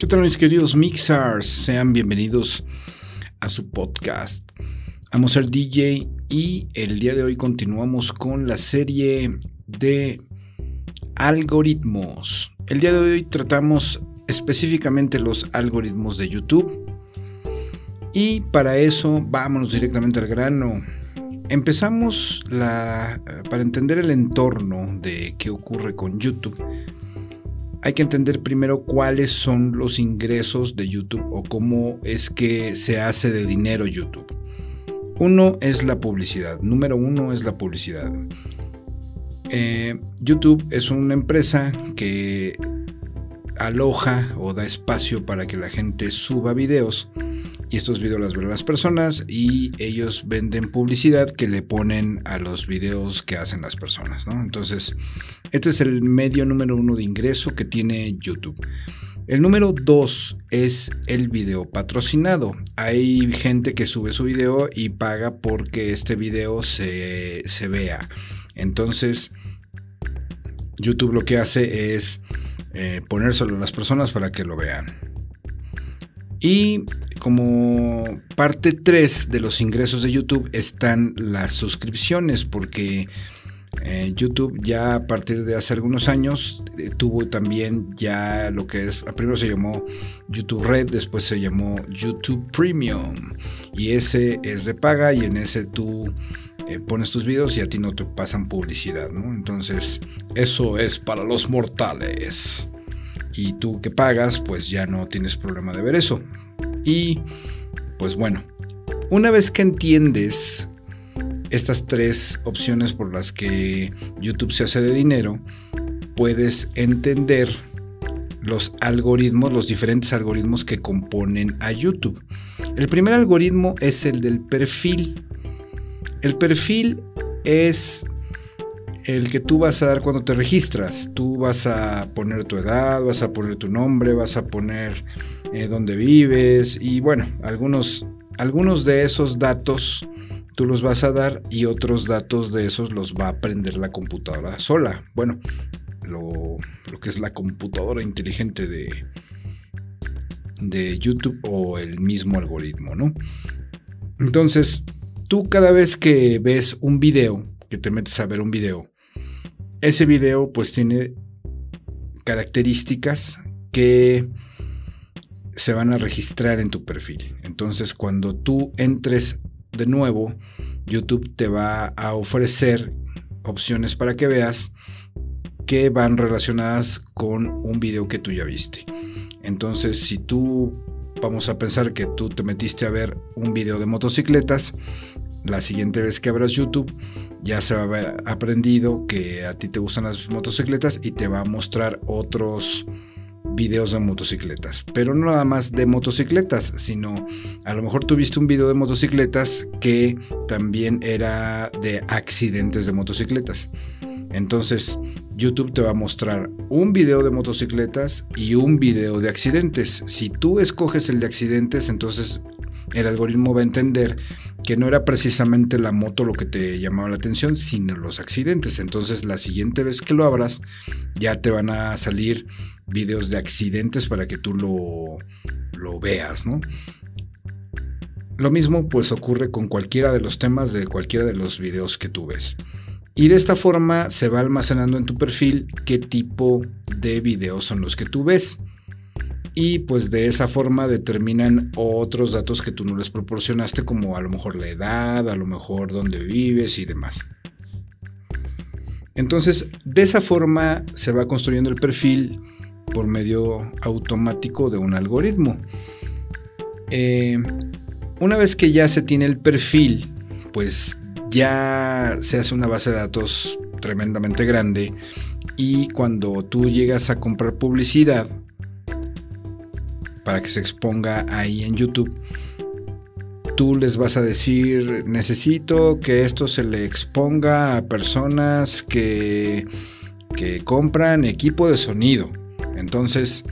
¿Qué tal mis queridos mixers? Sean bienvenidos a su podcast. Vamos a ser DJ y el día de hoy continuamos con la serie de algoritmos. El día de hoy tratamos específicamente los algoritmos de YouTube. Y para eso vámonos directamente al grano. Empezamos la, para entender el entorno de qué ocurre con YouTube hay que entender primero cuáles son los ingresos de YouTube o cómo es que se hace de dinero YouTube. Uno es la publicidad. Número uno es la publicidad. Eh, YouTube es una empresa que aloja o da espacio para que la gente suba videos y estos videos las ven las personas y ellos venden publicidad que le ponen a los videos que hacen las personas, ¿no? Entonces, este es el medio número uno de ingreso que tiene YouTube. El número dos es el video patrocinado. Hay gente que sube su video y paga porque este video se, se vea. Entonces, YouTube lo que hace es eh, ponérselo a las personas para que lo vean. Y como parte 3 de los ingresos de YouTube están las suscripciones, porque eh, YouTube ya a partir de hace algunos años eh, tuvo también ya lo que es, primero se llamó YouTube Red, después se llamó YouTube Premium y ese es de paga y en ese tú eh, pones tus videos y a ti no te pasan publicidad, ¿no? Entonces eso es para los mortales y tú que pagas pues ya no tienes problema de ver eso. Y pues bueno, una vez que entiendes estas tres opciones por las que YouTube se hace de dinero, puedes entender los algoritmos, los diferentes algoritmos que componen a YouTube. El primer algoritmo es el del perfil. El perfil es el que tú vas a dar cuando te registras. Tú vas a poner tu edad, vas a poner tu nombre, vas a poner eh, dónde vives y bueno, algunos, algunos de esos datos tú los vas a dar y otros datos de esos los va a aprender la computadora sola. Bueno, lo, lo que es la computadora inteligente de, de YouTube o el mismo algoritmo, ¿no? Entonces, tú cada vez que ves un video, que te metes a ver un video, ese video pues tiene características que se van a registrar en tu perfil. Entonces cuando tú entres de nuevo, YouTube te va a ofrecer opciones para que veas que van relacionadas con un video que tú ya viste. Entonces si tú, vamos a pensar que tú te metiste a ver un video de motocicletas, la siguiente vez que abras YouTube ya se va a haber aprendido que a ti te gustan las motocicletas y te va a mostrar otros videos de motocicletas, pero no nada más de motocicletas, sino a lo mejor tuviste un video de motocicletas que también era de accidentes de motocicletas. Entonces, YouTube te va a mostrar un video de motocicletas y un video de accidentes. Si tú escoges el de accidentes, entonces el algoritmo va a entender que no era precisamente la moto lo que te llamaba la atención, sino los accidentes. Entonces la siguiente vez que lo abras, ya te van a salir videos de accidentes para que tú lo, lo veas, ¿no? Lo mismo pues ocurre con cualquiera de los temas de cualquiera de los videos que tú ves. Y de esta forma se va almacenando en tu perfil qué tipo de videos son los que tú ves y pues de esa forma determinan otros datos que tú no les proporcionaste como a lo mejor la edad, a lo mejor dónde vives y demás. Entonces, de esa forma se va construyendo el perfil por medio automático de un algoritmo. Eh, una vez que ya se tiene el perfil, pues ya se hace una base de datos tremendamente grande y cuando tú llegas a comprar publicidad, para que se exponga ahí en YouTube. Tú les vas a decir, necesito que esto se le exponga a personas que, que compran equipo de sonido. Entonces,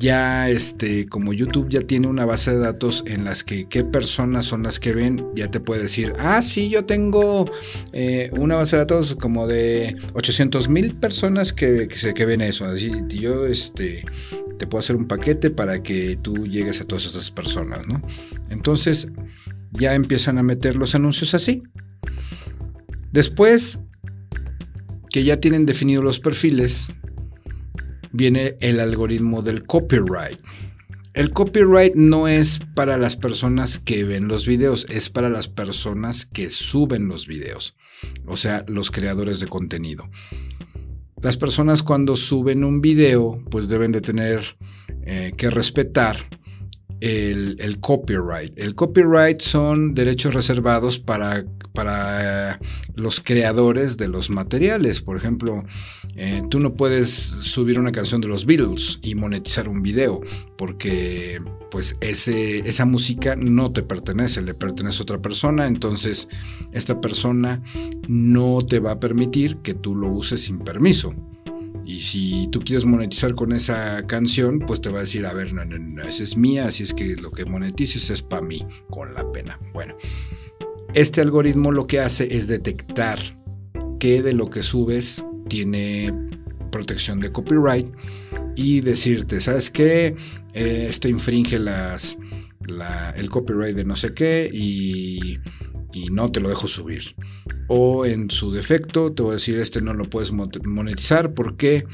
ya este, como YouTube ya tiene una base de datos en las que qué personas son las que ven, ya te puede decir, ah, sí, yo tengo eh, una base de datos como de 800 mil personas que, que, ven eso. Así, yo este, te puedo hacer un paquete para que tú llegues a todas esas personas, ¿no? Entonces ya empiezan a meter los anuncios así. Después que ya tienen definidos los perfiles, viene el algoritmo del copyright. El copyright no es para las personas que ven los videos, es para las personas que suben los videos, o sea, los creadores de contenido. Las personas cuando suben un video, pues deben de tener eh, que respetar el, copyright. El copyright son derechos reservados para, para los creadores de los materiales. Por ejemplo, eh, tú no puedes subir una canción de los Beatles y monetizar un video porque pues esa música no te pertenece, le pertenece a otra persona. Entonces esta persona no te va a permitir que tú lo uses sin permiso. Y si tú quieres monetizar con esa canción, pues te va a decir, a ver, no, no, no, esa es mía, así es que lo que monetices es para mí, con la pena. Bueno, este algoritmo lo que hace es detectar qué de lo que subes tiene protección de copyright y decirte, ¿sabes qué? Esto infringe las, el copyright de no sé qué y y no te lo dejo subir. O en su defecto te voy a decir, este no lo puedes monetizar porque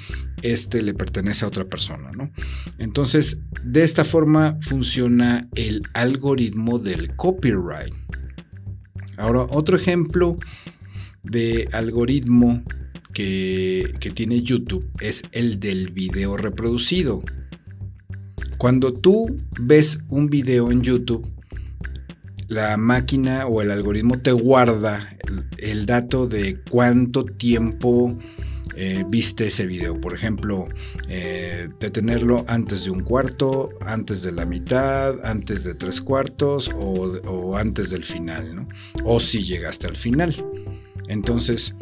este le pertenece a otra persona, ¿no? Entonces, de esta forma funciona el algoritmo del copyright. Ahora, otro ejemplo de algoritmo que, tiene YouTube es el del video reproducido. Cuando tú ves un video en YouTube, la máquina o el algoritmo te guarda el, dato de cuánto tiempo eh, viste ese video. Por ejemplo, eh, detenerlo antes de un cuarto, antes de la mitad, antes de tres cuartos o, antes del final, ¿no? O si llegaste al final. Entonces,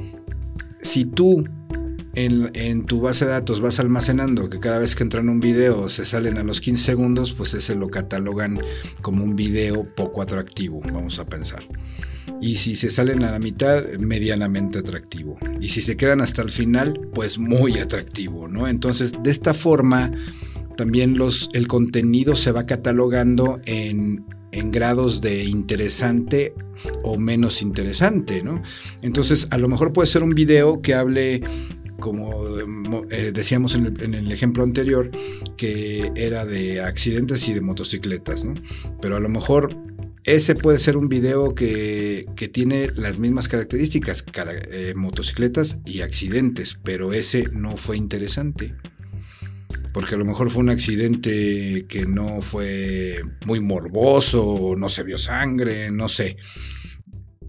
si tú en, tu base de datos vas almacenando que cada vez que entran un video se salen a los 15 segundos, pues ese lo catalogan como un video poco atractivo, vamos a pensar. Y si se salen a la mitad, medianamente atractivo. Y si se quedan hasta el final, pues muy atractivo, ¿no? Entonces, de esta forma, también los, el contenido se va catalogando en, en grados de interesante o menos interesante, ¿no? Entonces, a lo mejor puede ser un video que hable como eh, decíamos en el, ejemplo anterior, que era de accidentes y de motocicletas, ¿no? Pero a lo mejor ese puede ser un video que, tiene las mismas características, eh, motocicletas y accidentes, pero ese no fue interesante. Porque a lo mejor fue un accidente que no fue muy morboso, no se vio sangre, no sé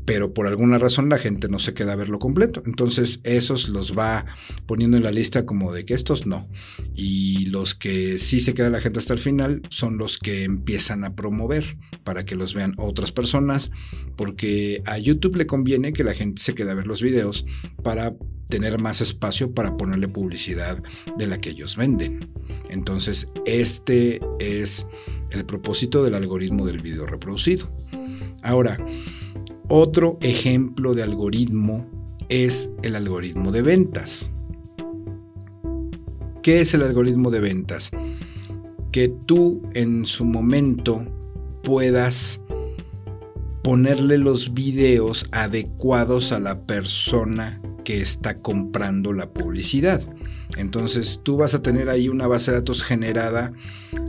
pero por alguna razón la gente no se queda a verlo completo. Entonces esos los va poniendo en la lista como de que estos no. Y los que sí se queda la gente hasta el final son los que empiezan a promover para que los vean otras personas, porque a YouTube le conviene que la gente se quede a ver los videos para tener más espacio para ponerle publicidad de la que ellos venden. Entonces este es el propósito del algoritmo del video reproducido. Ahora, otro ejemplo de algoritmo es el algoritmo de ventas. ¿Qué es el algoritmo de ventas? Que tú en su momento puedas ponerle los videos adecuados a la persona que está comprando la publicidad. Entonces tú vas a tener ahí una base de datos generada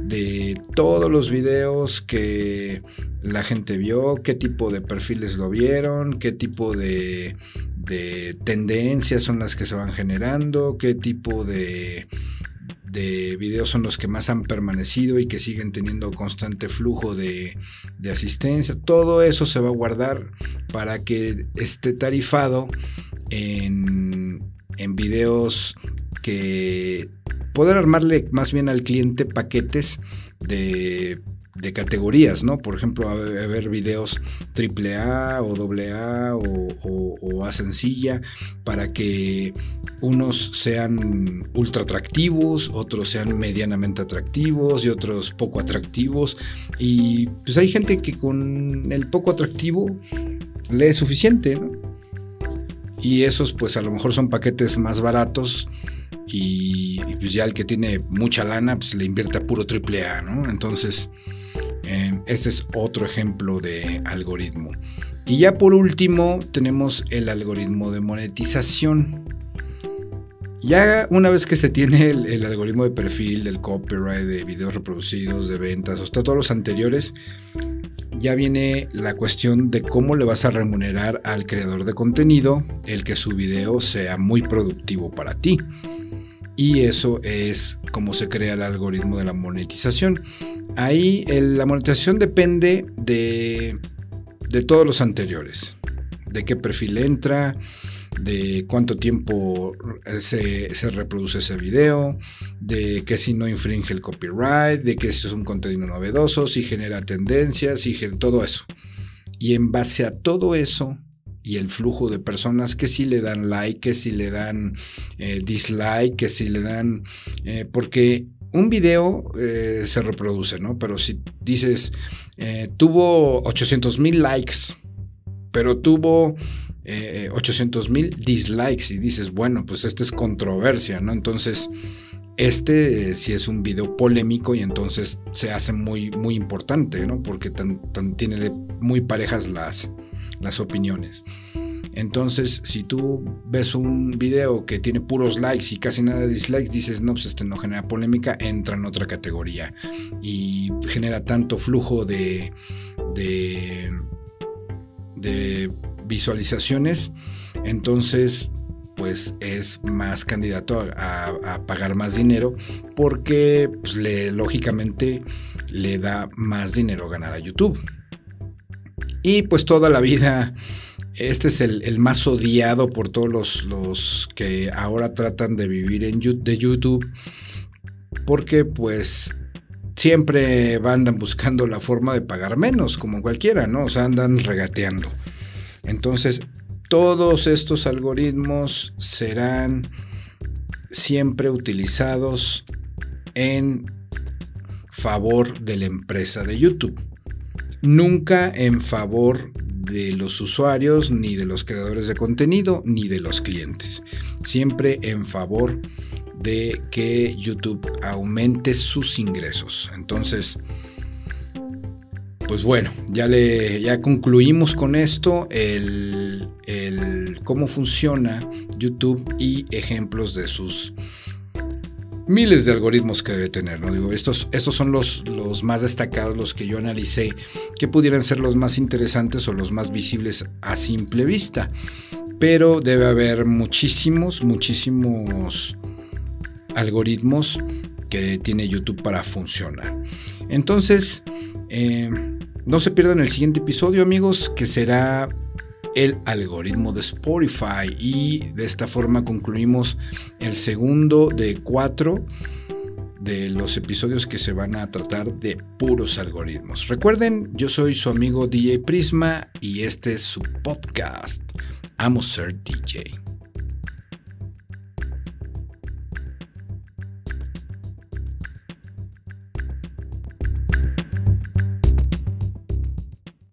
de todos los videos que la gente vio, qué tipo de perfiles lo vieron, qué tipo de, tendencias son las que se van generando, qué tipo de, de videos son los que más han permanecido y que siguen teniendo constante flujo de, asistencia. Todo eso se va a guardar para que esté tarifado en videos que poder armarle más bien al cliente paquetes de categorías, ¿no? Por ejemplo, a ver videos AAA o AA o, o, o, A sencilla para que unos sean ultra atractivos, otros sean medianamente atractivos y otros poco atractivos. Y pues hay gente que con el poco atractivo le es suficiente, ¿no? Y esos pues a lo mejor son paquetes más baratos y, pues ya el que tiene mucha lana pues le invierte a puro AAA, ¿no? Entonces eh, este es otro ejemplo de algoritmo. Y ya por último tenemos el algoritmo de monetización. Ya una vez que se tiene el, algoritmo de perfil, del copyright, de videos reproducidos, de ventas, hasta todos los anteriores, ya viene la cuestión de cómo le vas a remunerar al creador de contenido el que su video sea muy productivo para ti. Y eso es cómo se crea el algoritmo de la monetización. Ahí la monetización depende de, de todos los anteriores. De qué perfil entra, de cuánto tiempo se, se, reproduce ese video, de que si no infringe el copyright, de que si es un contenido novedoso, si genera tendencias, si todo eso. Y en base a todo eso y el flujo de personas que si le dan like, que si le dan eh, dislike, que si le dan... Eh, porque un video eh, se reproduce, ¿no? Pero si dices, tuvo 800 mil likes, pero tuvo 800 mil dislikes y dices, bueno, pues esta es controversia, ¿no? Entonces, este sí es un video polémico y entonces se hace muy, muy importante, ¿no? Porque tiene muy parejas las, las opiniones. Entonces, si tú ves un video que tiene puros likes y casi nada de dislikes, dices, no, pues este no genera polémica, entra en otra categoría y genera tanto flujo de, de, de visualizaciones, entonces pues es más candidato a, pagar más dinero porque pues, le, lógicamente le da más dinero ganar a YouTube. Y pues toda la vida, este es el, más odiado por todos los, que ahora tratan de vivir en, de YouTube, porque pues siempre andan buscando la forma de pagar menos, como cualquiera, ¿no? O sea, andan regateando. Entonces, todos estos algoritmos serán siempre utilizados en favor de la empresa de YouTube nunca en favor de los usuarios, ni de los creadores de contenido, ni de los clientes. Siempre en favor de que YouTube aumente sus ingresos. Entonces, pues bueno, ya, le, ya concluimos con esto el, el cómo funciona YouTube y ejemplos de sus miles de algoritmos que debe tener, ¿no? Digo, estos, estos son los, los más destacados, los que yo analicé, que pudieran ser los más interesantes o los más visibles a simple vista. Pero debe haber muchísimos, muchísimos algoritmos que tiene YouTube para funcionar. Entonces, eh, no se pierdan el siguiente episodio, amigos, que será el algoritmo de Spotify y de esta forma concluimos el segundo de cuatro de los episodios que se van a tratar de puros algoritmos. Recuerden, yo soy su amigo DJ Prisma y este es su podcast. Amo ser DJ.